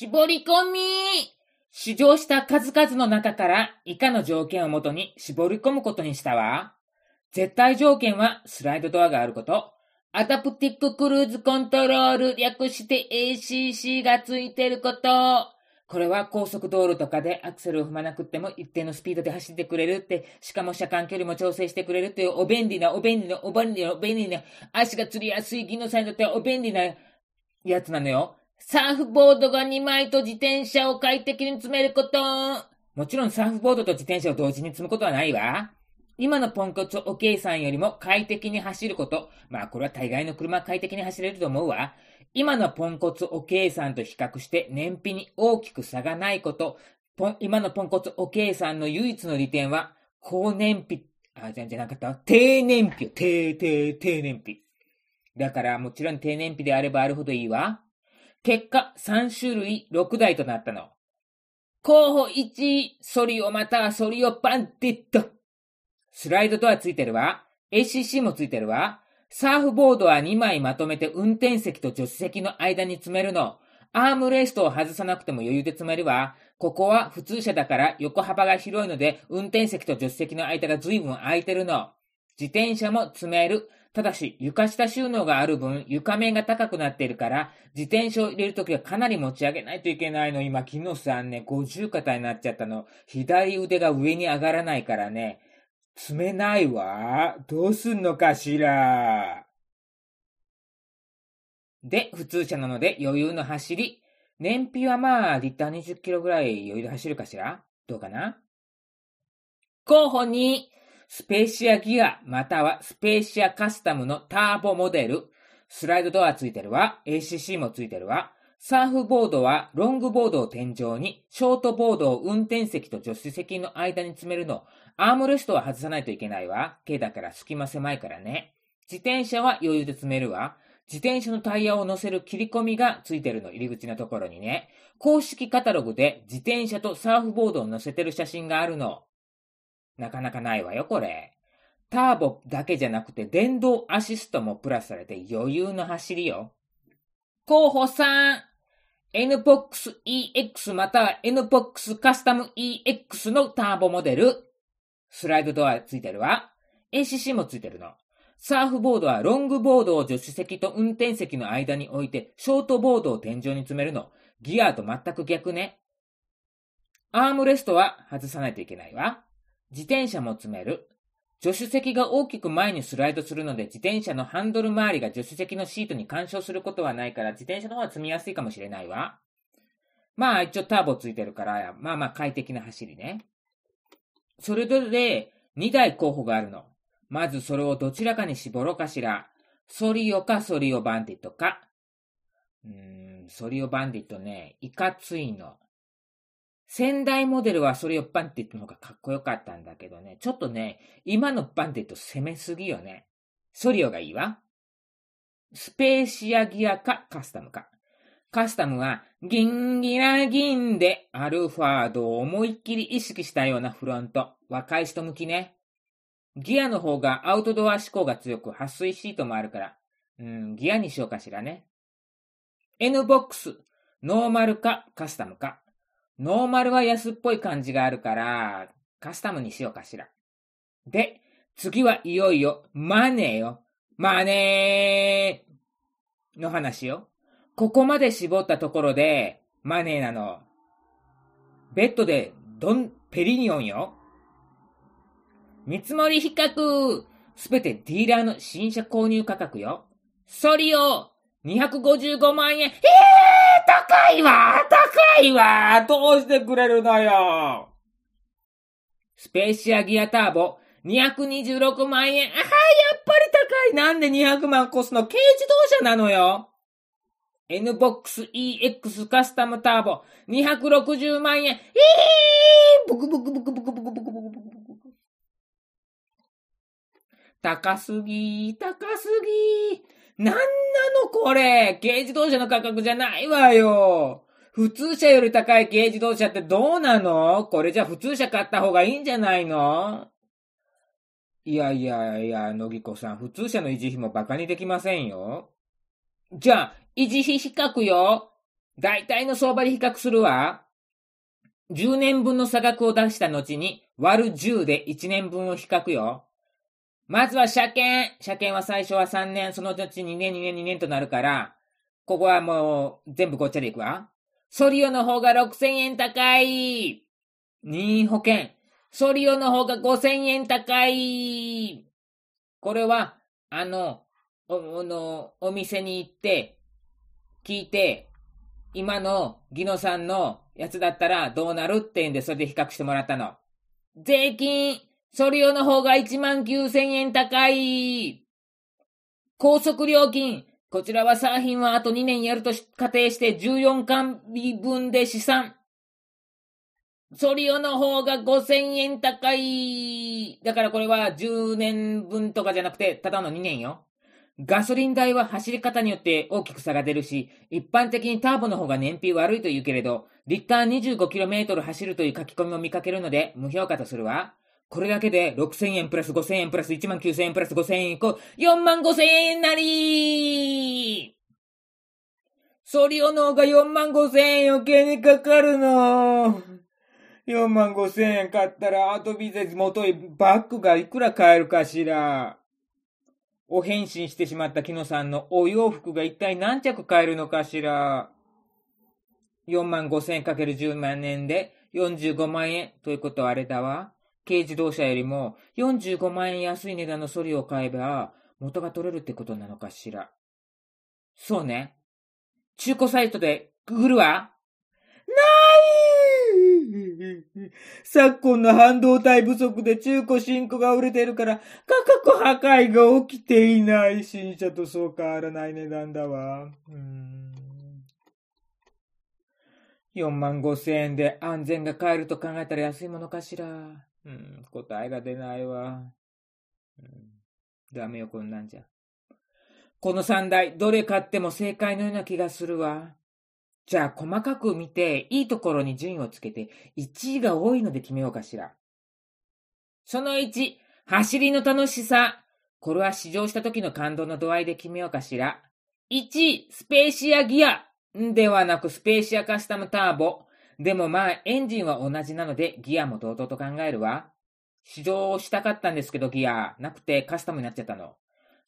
絞り込み試乗した数々の中から以下の条件をもとに絞り込むことにしたわ。絶対条件はスライドドアがあること。アダプティブクルーズコントロール略して ACC がついてること。これは高速道路とかでアクセルを踏まなくても一定のスピードで走ってくれるって、しかも車間距離も調整してくれるっていうお便利な、お便利な、お便利な、お便利な、足が攣りやすい技能さんにとってはお便利なやつなのよ。サーフボードが2枚と自転車を快適に積めること。もちろんサーフボードと自転車を同時に積むことはないわ。今のポンコツおけいさんよりも快適に走ること。まあこれは大概の車快適に走れると思うわ。今のポンコツおけいさんと比較して燃費に大きく差がないこと。今のポンコツおけいさんの唯一の利点は、高燃費、あ、じゃなかった低燃費低、低、低燃費。だからもちろん低燃費であればあるほどいいわ。結果、3種類6台となったの。候補1位、ソリオまたはソリオバンティット。スライドドアついてるわ。ACC もついてるわ。サーフボードは2枚まとめて運転席と助手席の間に詰めるの。アームレストを外さなくても余裕で詰めるわ。ここは普通車だから横幅が広いので運転席と助手席の間が随分空いてるの。自転車も詰める。ただし、床下収納がある分、床面が高くなっているから、自転車を入れるときはかなり持ち上げないといけないの。今、昨日さんね、50肩になっちゃったの。左腕が上に上がらないからね。積めないわ。どうすんのかしら。で、普通車なので余裕の走り。燃費はまあ、リッター20キロぐらい余裕で走るかしらどうかな候補に、スペーシアギア、またはスペーシアカスタムのターボモデル。スライドドアついてるわ。ACC もついてるわ。サーフボードはロングボードを天井に、ショートボードを運転席と助手席の間に詰めるの。アームレストは外さないといけないわ。軽だから隙間狭いからね。自転車は余裕で詰めるわ。自転車のタイヤを乗せる切り込みがついてるの、入り口のところにね。公式カタログで自転車とサーフボードを乗せてる写真があるの。なかなかないわよ、これ。ターボだけじゃなくて電動アシストもプラスされて余裕の走りよ。候補3、NPOX EX または NPOX カスタム EX のターボモデル。スライドドアついてるわ。ACC もついてるの。サーフボードはロングボードを助手席と運転席の間に置いて、ショートボードを天井に詰めるの。ギアと全く逆ね。アームレストは外さないといけないわ。自転車も詰める。助手席が大きく前にスライドするので、自転車のハンドル周りが助手席のシートに干渉することはないから、自転車の方が積みやすいかもしれないわ。まあ、一応ターボついてるから、まあまあ快適な走りね。それぞれ2台候補があるの。まずそれをどちらかに絞ろうかしら。ソリオかソリオバンディットか。うーん、ソリオバンディットね、いかついの。先代モデルはソリオバンディットの方がかっこよかったんだけどね、ちょっとね、今のバンディット攻めすぎよね。ソリオがいいわ。スペーシアギアかカスタムか。カスタムは、ギンギラギンでアルファードを思いっきり意識したようなフロント。若い人向きね。ギアの方がアウトドア志向が強く、撥水シートもあるから、うん、ギアにしようかしらね。N ボックス、ノーマルかカスタムか。ノーマルは安っぽい感じがあるから、カスタムにしようかしら。で、次はいよいよ、マネーよ。マネーの話よ。ここまで絞ったところで、マネーなの。ベッドで、ドン、ペリニオンよ。見積もり比較すべてディーラーの新車購入価格よ。ソリオ !255 万円ええー、高いわ高いわどうしてくれるのよスペーシアギアターボ226万円ああ、やっぱり高いなんで200万コスの？軽自動車なのよ NBOX EX カスタムターボ260万円。ええー、ブクブクブクブクブクブクブクブク。高すぎ、高すぎ。なんなのこれ軽自動車の価格じゃないわよ。普通車より高い軽自動車ってどうなの？これじゃ普通車買った方がいいんじゃないの？いやいやいや、のぎこさん、普通車の維持費も馬鹿にできませんよ。じゃあ、維持費比較よ。大体の相場で比較するわ。10年分の差額を出した後に割る10で1年分を比較よ。まずは車検。車検は最初は3年、その後2年、2年、2年となるから、ここはもう全部ごっちでいくわ。ソリオの方が6000円高い。任意保険。ソリオの方が5000円高い。これは、あの、お、の、お店に行って、聞いて、今のギノさんのやつだったらどうなるって言うんで、それで比較してもらったの。税金、ソリオの方が1万9000円高い。高速料金、こちらはサーフィンはあと2年やると仮定して14巻分で試算。ソリオの方が5000円高い。だからこれは10年分とかじゃなくて、ただの2年よ。ガソリン代は走り方によって大きく差が出るし、一般的にターボの方が燃費悪いと言うけれど、リッター 25km 走るという書き込みを見かけるので、無評価とするわ。これだけで6000円プラス5000円プラス1万9000円プラス5000円以降、4万5000円なりソリオの方が4万5000円余計にかかるの。4万5千円買ったら、アートビゼ元へバッグがいくら買えるかしら。お返信してしまった木野さんのお洋服が一体何着買えるのかしら。4万5千円かける10万円で45万円ということはあれだわ。軽自動車よりも45万円安い値段のソリを買えば元が取れるってことなのかしら。そうね。中古サイトでググるわ。ない昨今の半導体不足で中古新古が売れてるから、価格破壊が起きていない。新車とそう変わらない値段だわ。うん4万5千円で安全が買えると考えたら安いものかしら。うん、答えが出ないわ。うん、ダメよ、こんなんじゃ。この3台、どれ買っても正解のような気がするわ。じゃあ細かく見て、いいところに順位をつけて、1位が多いので決めようかしら。その1、走りの楽しさ。これは試乗した時の感動の度合いで決めようかしら。1位、スペーシアギア。ではなくスペーシアカスタムターボ。でもまあ、エンジンは同じなので、ギアも同等と考えるわ。試乗したかったんですけど、ギア、なくてカスタムになっちゃったの。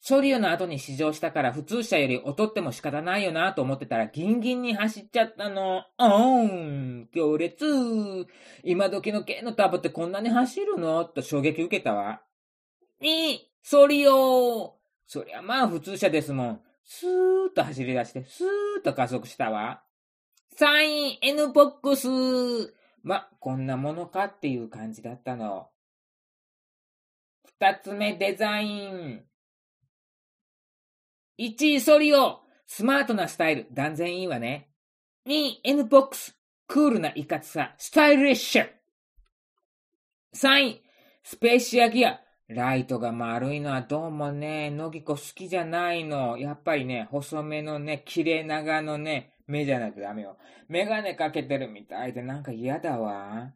ソリオの後に試乗したから普通車より劣っても仕方ないよなと思ってたらギンギンに走っちゃったの。おーん、強烈。今時の軽のターボってこんなに走るの？と衝撃受けたわ。いい、ソリオそりゃまあ普通車ですもん。スーッと走り出して、スーッと加速したわ。3位、N ボックス。ま、こんなものかっていう感じだったの。二つ目、デザイン。1位ソリオスマートなスタイル、断然いいわね。2位 N ボックスクールないかつさ、スタイリッシュ !3 位スペーシアギアライトが丸いのはどうもね、のぎこ好きじゃないの。やっぱりね、細めのね、綺麗長のね、目じゃなきゃダメよ。メガネかけてるみたいでなんか嫌だわ。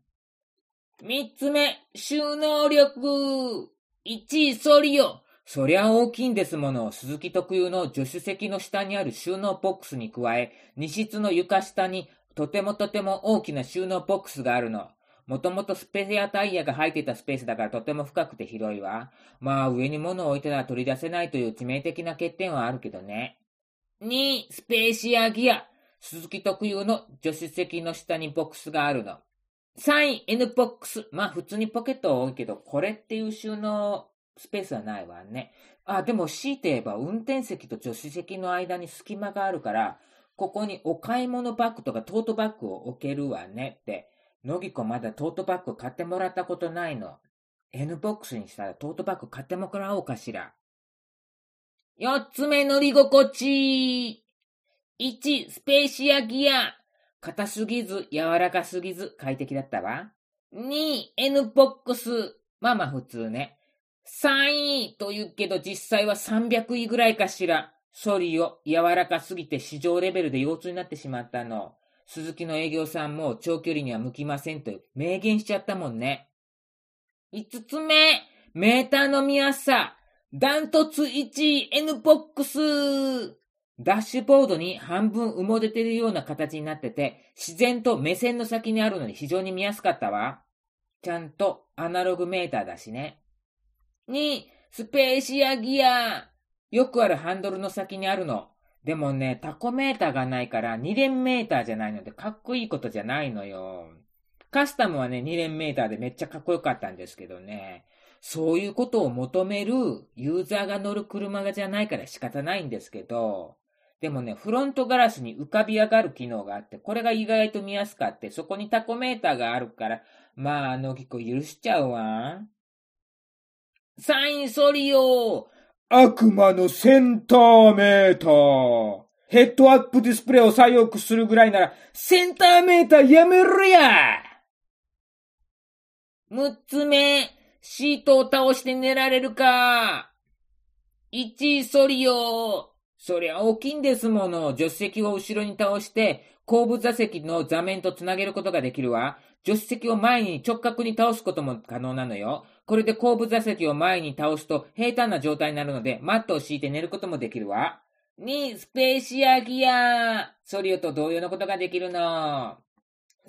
三つ目、収納力。1位ソリオ。そりゃ大きいんですもの。鈴木特有の助手席の下にある収納ボックスに加え、荷室の床下にとてもとても大きな収納ボックスがあるの。もともとスペアタイヤが入っていたスペースだからとても深くて広いわ。まあ上に物を置いてたら取り出せないという致命的な欠点はあるけどね。2、スペーシアギア。鈴木特有の助手席の下にボックスがあるの。3位、N ボックス。まあ普通にポケット多いけど、これっていう収納スペースはないわね。あ、でも強いて言えば運転席と助手席の間に隙間があるから、ここにお買い物バッグとかトートバッグを置けるわねって。のぎこまだトートバッグ買ってもらったことないの。N ボックスにしたらトートバッグ買ってもらおうかしら。四つ目乗り心地。1、スペーシアギア。硬すぎず、柔らかすぎず、快適だったわ。2、N ボックス。まあまあ普通ね。3位と言うけど実際は300位ぐらいかしら。ソリを柔らかすぎて市場レベルで腰痛になってしまったの。鈴木の営業さんも長距離には向きませんと明言しちゃったもんね。5つ目、メーターの見やすさ。ダントツ1位 N ボックス。ダッシュボードに半分埋もれてるような形になってて、自然と目線の先にあるので非常に見やすかったわ。ちゃんとアナログメーターだしね。2、スペーシアギア。よくあるハンドルの先にあるの。でもね、タコメーターがないから2連メーターじゃないのでかっこいいことじゃないのよ。カスタムはね、2連メーターでめっちゃかっこよかったんですけどね。そういうことを求めるユーザーが乗る車がじゃないから仕方ないんですけど、でもね、フロントガラスに浮かび上がる機能があって、これが意外と見やすかって、そこにタコメーターがあるから、まあ、あのぎこ許しちゃうわ。サインソリオ悪魔のセンターメーター。ヘッドアップディスプレイを採用するぐらいなら、センターメーターやめるや。六つ目、シートを倒して寝られるか。一ソリオそりゃ大きいんですもの。助手席を後ろに倒して、後部座席の座面とつなげることができるわ。助手席を前に直角に倒すことも可能なのよ。これで後部座席を前に倒すと平坦な状態になるので、マットを敷いて寝ることもできるわ。2、スペーシアギア。ソリオと同様のことができるの。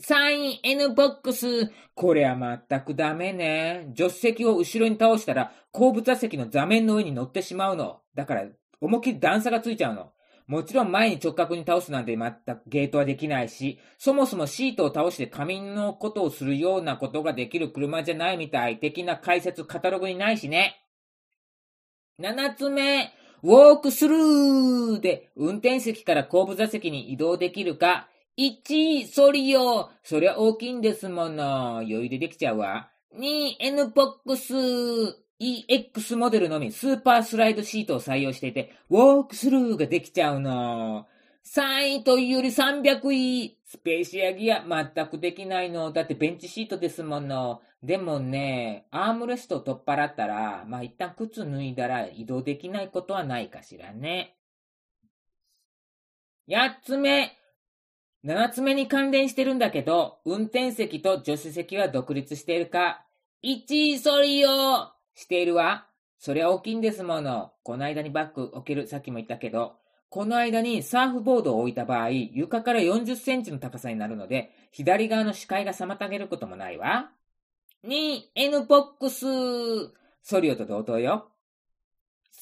3、N ボックス。これは全くダメね。助手席を後ろに倒したら、後部座席の座面の上に乗ってしまうの。だから、思いっきり段差がついちゃうの。もちろん前に直角に倒すなんて全くゲートはできないし、そもそもシートを倒して仮眠のことをするようなことができる車じゃないみたい的な解説カタログにないしね。七つ目、ウォークスルーで運転席から後部座席に移動できるか。1、ソリオ。そりゃ大きいんですもの。余裕でできちゃうわ。2、N ボックス。EX モデルのみスーパースライドシートを採用していて、ウォークスルーができちゃうの。3位というより300位。スペーシアギア全くできないの。だってベンチシートですもの。でもね、アームレストを取っ払ったら、まあ、一旦靴脱いだら移動できないことはないかしらね。8つ目。7つ目に関連してるんだけど、運転席と助手席は独立しているか。1位ソリオしているわ。そりゃ大きいんですもの。この間にバッグ置ける、さっきも言ったけど、この間にサーフボードを置いた場合、床から40センチの高さになるので、左側の視界が妨げることもないわ。2、N ボックス。ソリオと同等よ。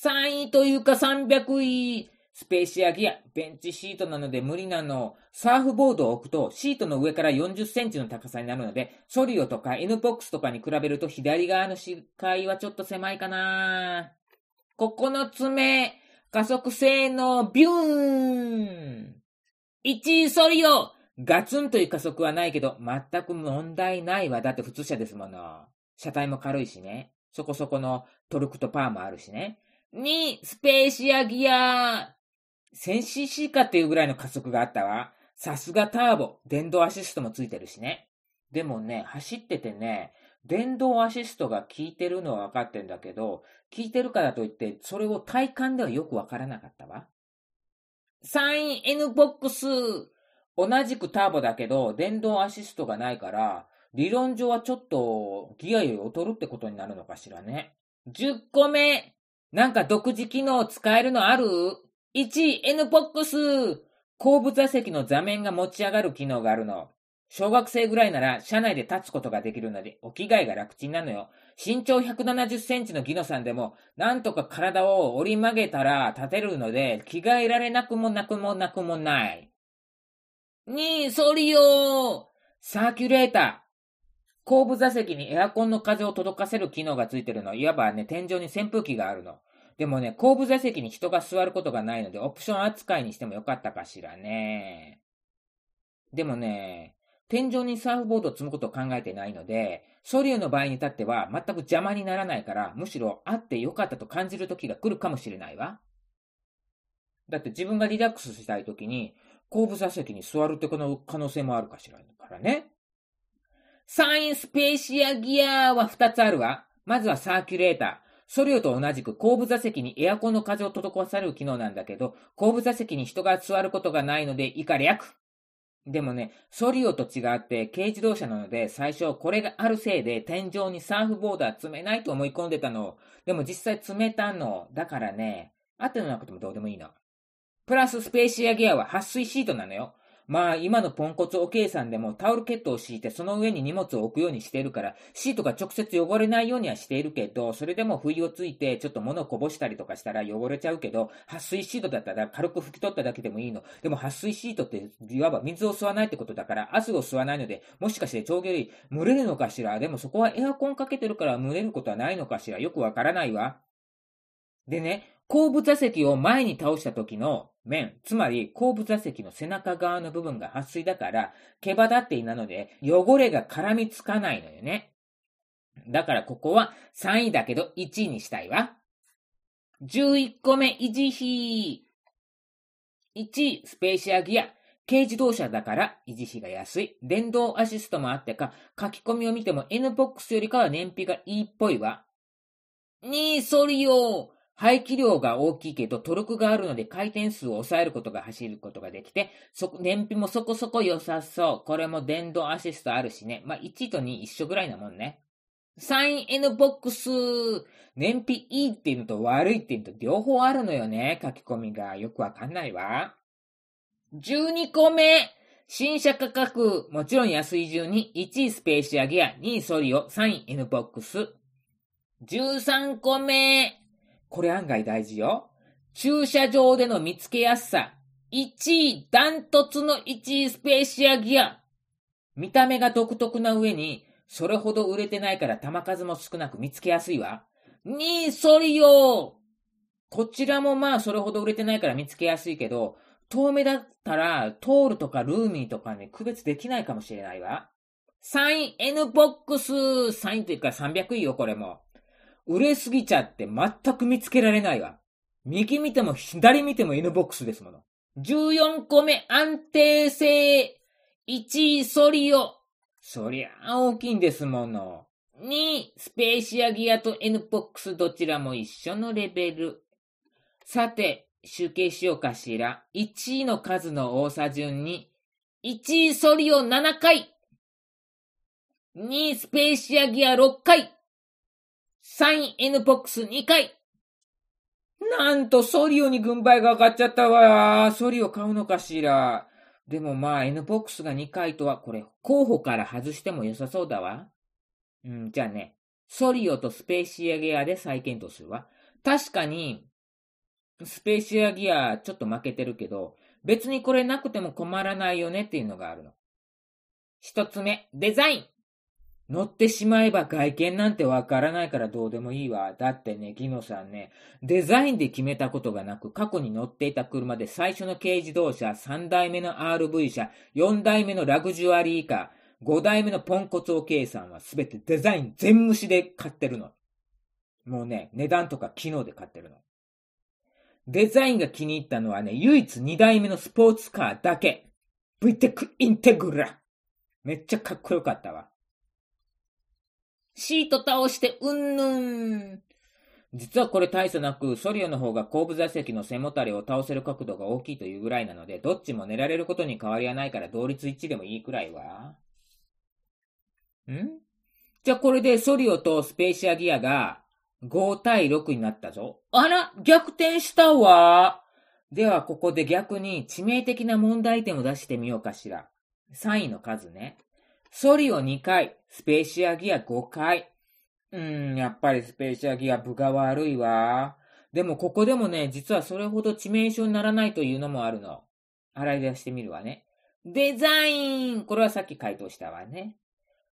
3位というか300位。スペーシアギア、ベンチシートなので無理なの。サーフボードを置くとシートの上から40センチの高さになるので、ソリオとか N ボックスとかに比べると左側の視界はちょっと狭いかな。9つ目、加速性能ビューン !1 ソリオガツンという加速はないけど、全く問題ないわ。だって普通車ですもの。車体も軽いしね。そこそこのトルクとパーもあるしね。2、スペーシアギア 1000cc かっていうぐらいの加速があったわ。さすがターボ。電動アシストもついてるしね。でもね、走っててね、電動アシストが効いてるのは分かってんだけど、効いてるからといって、それを体感ではよく分からなかったわ。3N ボックス。同じくターボだけど、電動アシストがないから、理論上はちょっとギアより劣るってことになるのかしらね。10個目。なんか独自機能使えるのある？?1、N ボックス。後部座席の座面が持ち上がる機能があるの。小学生ぐらいなら車内で立つことができるので、お着替えが楽ちんなのよ。身長170センチのギノさんでも、なんとか体を折り曲げたら立てるので、着替えられなくもなくもなくもない。2、ソリオサーキュレーター。後部座席にエアコンの風を届かせる機能がついてるの。いわばね、天井に扇風機があるの。でもね、後部座席に人が座ることがないので、オプション扱いにしてもよかったかしらね。でもね、天井にサーフボードを積むことを考えてないので、ソリューの場合に至っては全く邪魔にならないから、むしろあってよかったと感じる時が来るかもしれないわ。だって自分がリラックスしたい時に、後部座席に座るってこの可能性もあるかしらからね。サインスペーシアギアは2つあるわ。まずはサーキュレーター。ソリオと同じく後部座席にエアコンの風を届かされる機能なんだけど、後部座席に人が座ることがないので以下略。でもね、ソリオと違って軽自動車なので最初これがあるせいで天井にサーフボードは積めないと思い込んでたの。でも実際積めたの。だからね、あってのなくてもどうでもいいの。プラススペーシアギアは撥水シートなのよ。まあ、今のポンコツおけいさんでもタオルケットを敷いてその上に荷物を置くようにしているから、シートが直接汚れないようにはしているけど、それでも不意をついてちょっと物をこぼしたりとかしたら汚れちゃうけど、撥水シートだったら軽く拭き取っただけでもいいの。でも撥水シートっていわば水を吸わないってことだから、汗を吸わないので、もしかして長距離蒸れるのかしら？でもそこはエアコンかけてるから蒸れることはないのかしら？よくわからないわ。でね、後部座席を前に倒した時の面、つまり後部座席の背中側の部分が撥水だから、毛羽立っていなので、汚れが絡みつかないのよね。だからここは3位だけど1位にしたいわ。11個目、維持費。1位、スペーシアギア。軽自動車だから維持費が安い。電動アシストもあってか、書き込みを見ても N ボックスよりかは燃費がいいっぽいわ。2位、ソリオ。排気量が大きいけどトルクがあるので回転数を抑えることが走ることができて、そ、燃費もそこそこ良さそう。これも電動アシストあるしね。まあ、1と2一緒ぐらいなもんね。3N ボックス。燃費いいっていうのと悪いっていうのと両方あるのよね。書き込みがよくわかんないわ。12個目。新車価格。もちろん安い順に1位スペーシアギア、2位ソリオ、3位 N ボックス。13個目。これ案外大事よ。駐車場での見つけやすさ。1位、ダントツの1位スペーシアギア。見た目が独特な上に、それほど売れてないから玉数も少なく見つけやすいわ。2位、ソリオこちらもまあそれほど売れてないから見つけやすいけど、遠目だったら、トールとかルーミーとかね、区別できないかもしれないわ。3位、N ボックス !3 位というか300位よ、これも。売れすぎちゃって全く見つけられないわ。右見ても左見ても N ボックスですもの。14個目安定性。1位ソリオ。そりゃあ大きいんですもの。2位スペーシアギアと N ボックスどちらも一緒のレベル。さて、集計しようかしら。1位の数の多さ順に、1位ソリオ7回。2位スペーシアギア6回。3 N ボックス2回。なんと、ソリオに軍配が上がっちゃったわ。ソリオ買うのかしら。でもまあ、N ボックスが2回とは、これ、候補から外しても良さそうだわ。うん、じゃあね、ソリオとスペーシアギアで再検討するわ。確かに、スペーシアギアちょっと負けてるけど、別にこれなくても困らないよねっていうのがあるの。一つ目、デザイン。乗ってしまえば外見なんてわからないからどうでもいいわ。だってね、ギノさんね、デザインで決めたことがなく、過去に乗っていた車で最初の軽自動車、3代目の RV 車、4代目のラグジュアリーカー、5代目のポンコツオケイさんはすべてデザイン全無視で買ってるの。もうね、値段とか機能で買ってるの。デザインが気に入ったのはね、唯一2代目のスポーツカーだけ。VTEC インテグラ。めっちゃかっこよかったわ。シート倒してうんぬん。実はこれ大差なく、ソリオの方が後部座席の背もたれを倒せる角度が大きいというぐらいなので、どっちも寝られることに変わりはないから同率1でもいいくらいは。ん？じゃあこれでソリオとスペーシアギアが5対6になったぞ。あら逆転したわではここで逆に致命的な問題点を出してみようかしら。3位の数ね。ソリオ2回、スペーシアギア5回。うーん、やっぱりスペーシアギア部が悪いわ。でもここでもね、実はそれほど致命傷にならないというのもあるの。洗い出してみるわね。デザインこれはさっき回答したわね。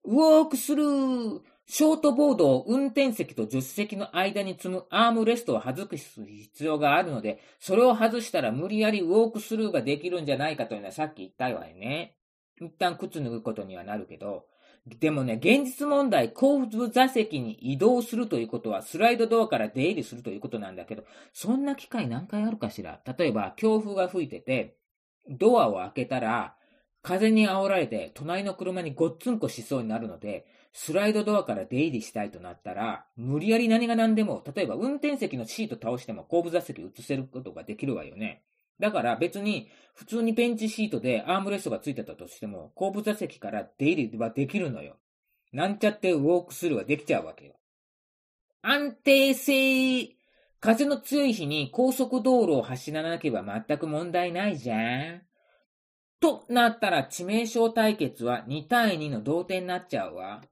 ウォークスルーショートボードを運転席と助手席の間に積むアームレストを外す必要があるので、それを外したら無理やりウォークスルーができるんじゃないかというのはさっき言ったわよね。一旦靴脱ぐことにはなるけど、でもね、現実問題、後部座席に移動するということは、スライドドアから出入りするということなんだけど、そんな機会何回あるかしら？例えば、強風が吹いてて、ドアを開けたら、風に煽られて、隣の車にごっつんこしそうになるので、スライドドアから出入りしたいとなったら、無理やり何が何でも、例えば運転席のシート倒しても後部座席移せることができるわよね。だから別に普通にベンチシートでアームレストがついてたとしても、後部座席から出入りはできるのよ。なんちゃってウォークスルーはできちゃうわけよ。安定性。風の強い日に高速道路を走らなければ全く問題ないじゃん。となったら致命傷対決は2対2の同点になっちゃうわ。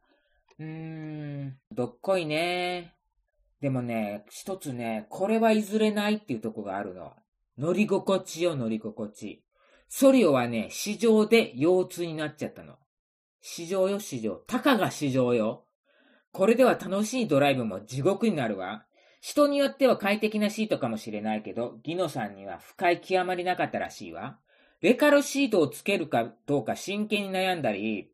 うーん、どっこいね。でもね、一つね、これは譲れないっていうとこがあるの。乗り心地よ、乗り心地。ソリオはね、市場で腰痛になっちゃったの。市場よ、市場。たかが市場よ。これでは楽しいドライブも地獄になるわ。人によっては快適なシートかもしれないけど、ギノさんには不快極まりなかったらしいわ。レカルシートをつけるかどうか真剣に悩んだり、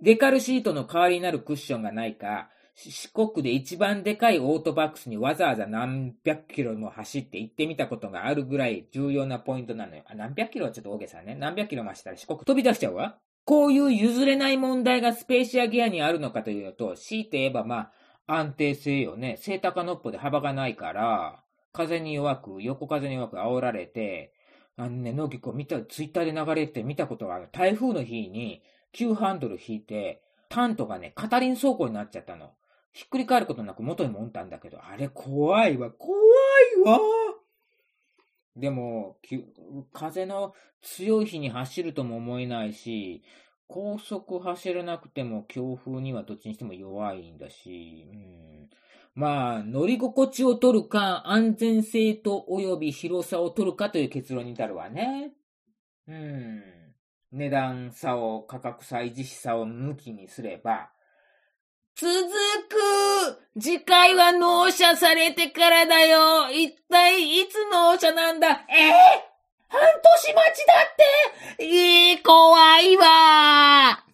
レカルシートの代わりになるクッションがないか、四国で一番でかいオートバックスにわざわざ何百キロも走って行ってみたことがあるぐらい重要なポイントなのよ。あ、何百キロはちょっと大げさね。何百キロ増したら四国 飛び出しちゃうわ。こういう譲れない問題がスペーシアギアにあるのかというと、強いて言えばまあ、安定性よね。正高のっぽで幅がないから、風に弱く、横風に弱く煽られて、あのね、野木こう見た、ツイッターで流れて見たことがある。台風の日に、急ハンドル引いて、タントがね、カタリン倉庫になっちゃったの。ひっくり返ることなく元に戻ったんだけど、あれ怖いわ、怖いわ。でも、風の強い日に走るとも思えないし、高速走らなくても強風にはどっちにしても弱いんだし、うん、まあ、乗り心地を取るか、安全性と及び広さを取るかという結論に至るわね。うん。値段差を、価格差、維持費差を抜きにすれば、続く。次回は納車されてからだよ。一体いつ納車なんだ？えー、半年待ちだって。ええー、怖いわ